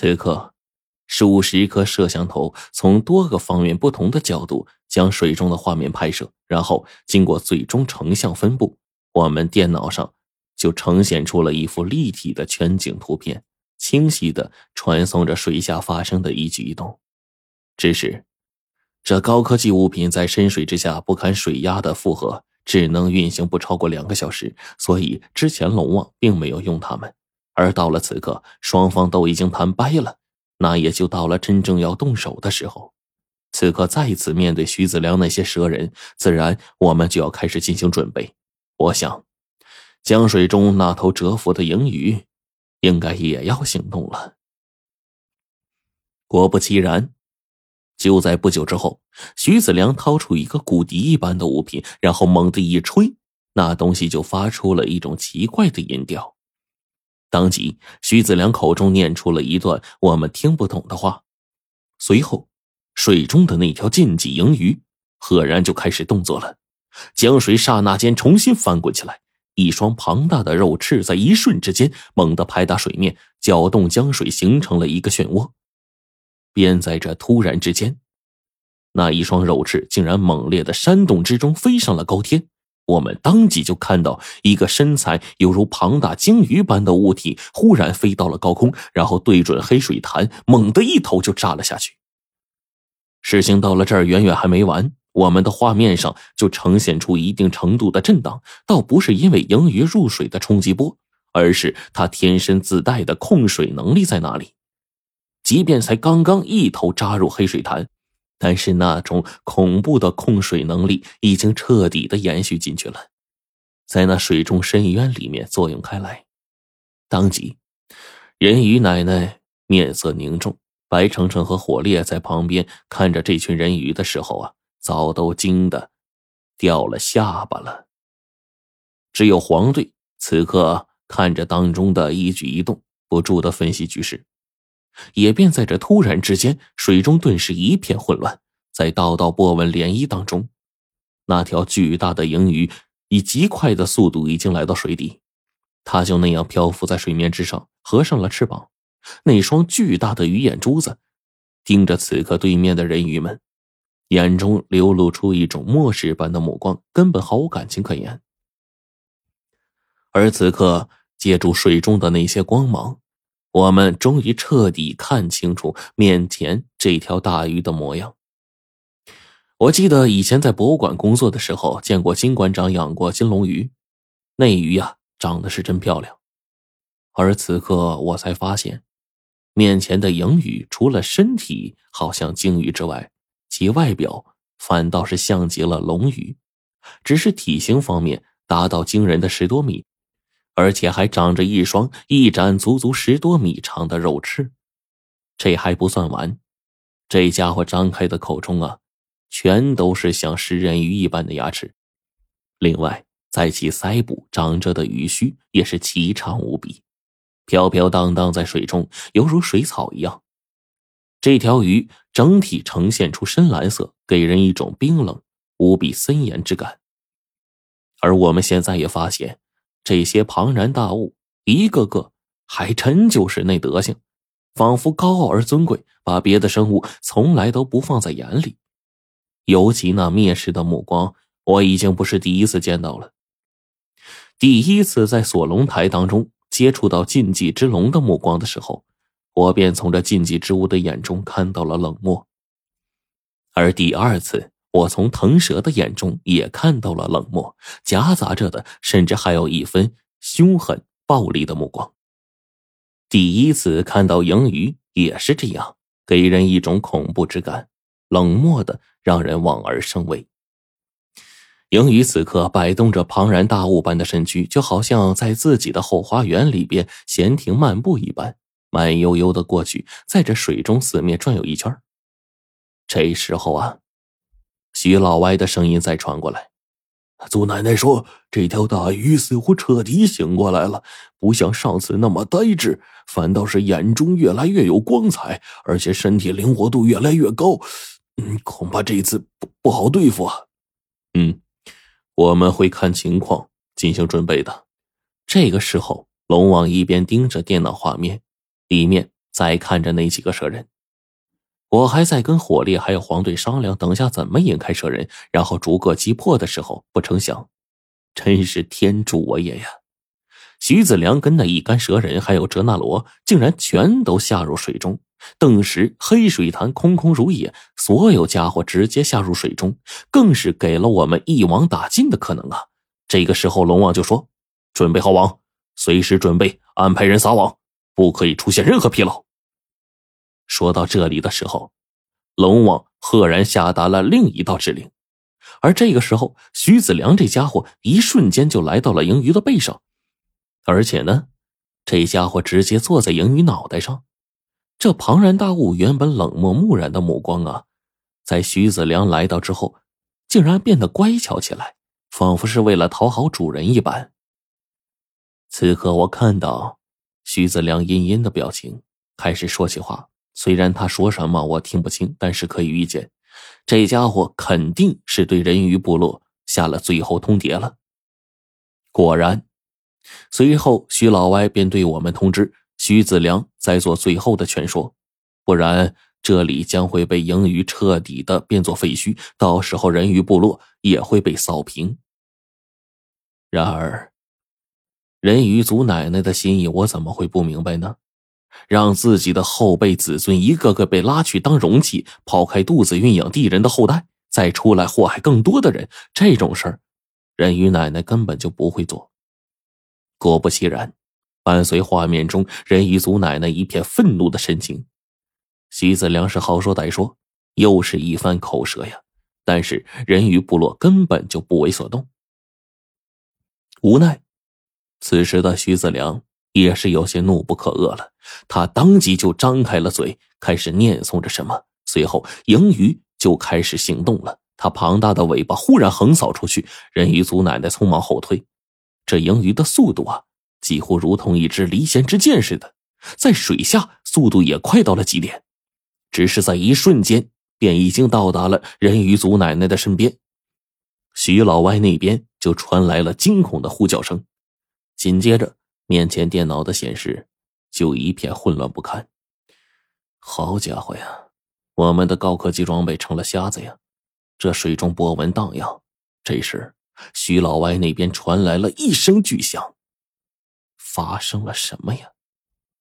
此刻，数十颗摄像头从多个方面、不同的角度将水中的画面拍摄，然后经过最终成像分布，我们电脑上就呈现出了一幅立体的全景图片，清晰的传送着水下发生的一举一动。只是，这高科技物品在深水之下不堪水压的负荷，只能运行不超过两个小时，所以之前龙王并没有用它们。而到了此刻，双方都已经谈掰了，那也就到了真正要动手的时候。此刻再次面对徐子良那些蛇人，自然我们就要开始进行准备。我想，江水中那头蛰伏的银鱼，应该也要行动了。果不其然，就在不久之后，徐子良掏出一个骨笛一般的物品，然后猛地一吹，那东西就发出了一种奇怪的音调。当即，徐子良口中念出了一段我们听不懂的话，随后，水中的那条禁忌银鱼赫然就开始动作了。江水刹那间重新翻滚起来，一双庞大的肉翅在一瞬之间猛地拍打水面，搅动江水，形成了一个漩涡。便在这突然之间，那一双肉翅竟然猛烈的扇动之中飞上了高天。我们当即就看到一个身材犹如庞大鲸鱼般的物体忽然飞到了高空，然后对准黑水潭，猛地一头就扎了下去。事情到了这儿，远远还没完，我们的画面上就呈现出一定程度的震荡，倒不是因为鲸鱼入水的冲击波，而是它天生自带的控水能力在那里。即便才刚刚一头扎入黑水潭。但是那种恐怖的控水能力已经彻底的延续进去了，在那水中深渊里面作用开来。当即，人鱼奶奶面色凝重，白程程和火烈在旁边看着这群人鱼的时候啊，早都惊得掉了下巴了。只有黄队此刻看着当中的一举一动，不住的分析局势。也便在这突然之间，水中顿时一片混乱。在道道波纹涟漪当中，那条巨大的银鱼以极快的速度已经来到水底，它就那样漂浮在水面之上，合上了翅膀。那双巨大的鱼眼珠子盯着此刻对面的人鱼们，眼中流露出一种漠视般的目光，根本毫无感情可言。而此刻，借助水中的那些光芒。我们终于彻底看清楚面前这条大鱼的模样。我记得以前在博物馆工作的时候，见过金馆长养过金龙鱼，那鱼呀长得是真漂亮。而此刻我才发现，面前的银鱼除了身体好像鲸鱼之外，其外表反倒是像极了龙鱼，只是体型方面达到惊人的十多米。而且还长着一双一展足足十多米长的肉翅，这还不算完，这家伙张开的口中啊，全都是像食人鱼一般的牙齿。另外，在其腮部长着的鱼须也是奇长无比，飘飘荡荡在水中，犹如水草一样。这条鱼整体呈现出深蓝色，给人一种冰冷无比森严之感。而我们现在也发现。这些庞然大物，一个个还真就是那德行，仿佛高傲而尊贵，把别的生物从来都不放在眼里。尤其那蔑视的目光，我已经不是第一次见到了。第一次在锁龙台当中接触到禁忌之龙的目光的时候，我便从这禁忌之物的眼中看到了冷漠。而第二次。我从腾蛇的眼中也看到了冷漠，夹杂着的甚至还有一分凶狠暴力的目光。第一次看到盈余也是这样，给人一种恐怖之感，冷漠的让人望而生畏。盈余此刻摆动着庞然大物般的身躯，就好像在自己的后花园里边闲庭漫步一般，慢悠悠的过去，在这水中四面转悠一圈。这时候啊。徐老歪的声音再传过来：“祖奶奶说，这条大鱼似乎彻底醒过来了，不像上次那么呆滞，反倒是眼中越来越有光彩，而且身体灵活度越来越高。嗯，恐怕这次不不好对付啊。嗯，我们会看情况进行准备的。”这个时候，龙王一边盯着电脑画面，里面再看着那几个蛇人。我还在跟火烈还有黄队商量，等下怎么引开蛇人，然后逐个击破的时候，不成想，真是天助我也呀！徐子良跟那一干蛇人还有哲那罗，竟然全都下入水中。顿时，黑水潭空空如也，所有家伙直接下入水中，更是给了我们一网打尽的可能啊！这个时候，龙王就说：“准备好网，随时准备安排人撒网，不可以出现任何纰漏。”说到这里的时候，龙王赫然下达了另一道指令。而这个时候，徐子良这家伙一瞬间就来到了银鱼的背上，而且呢，这家伙直接坐在银鱼脑袋上。这庞然大物原本冷漠木然的目光啊，在徐子良来到之后，竟然变得乖巧起来，仿佛是为了讨好主人一般。此刻我看到徐子良阴阴的表情，开始说起话。虽然他说什么我听不清，但是可以预见，这家伙肯定是对人鱼部落下了最后通牒了。果然，随后徐老歪便对我们通知。徐子良在做最后的劝说，不然这里将会被盈余彻底的变作废墟，到时候人鱼部落也会被扫平。然而，人鱼族奶奶的心意，我怎么会不明白呢？让自己的后辈子孙一个个被拉去当容器，抛开肚子孕养地人的后代，再出来祸害更多的人，这种事儿，人鱼奶奶根本就不会做。果不其然。伴随画面中人鱼族奶奶一片愤怒的神情，徐子良是好说歹说，又是一番口舌呀。但是人鱼部落根本就不为所动。无奈，此时的徐子良也是有些怒不可遏了，他当即就张开了嘴，开始念诵着什么。随后，盈鱼就开始行动了，他庞大的尾巴忽然横扫出去，人鱼族奶奶匆忙后退。这盈鱼的速度啊！几乎如同一支离弦之箭似的，在水下速度也快到了极点，只是在一瞬间便已经到达了人鱼族奶奶的身边。徐老歪那边就传来了惊恐的呼叫声，紧接着面前电脑的显示就一片混乱不堪。好家伙呀，我们的高科技装备成了瞎子呀！这水中波纹荡漾。这时，徐老歪那边传来了一声巨响。发生了什么呀？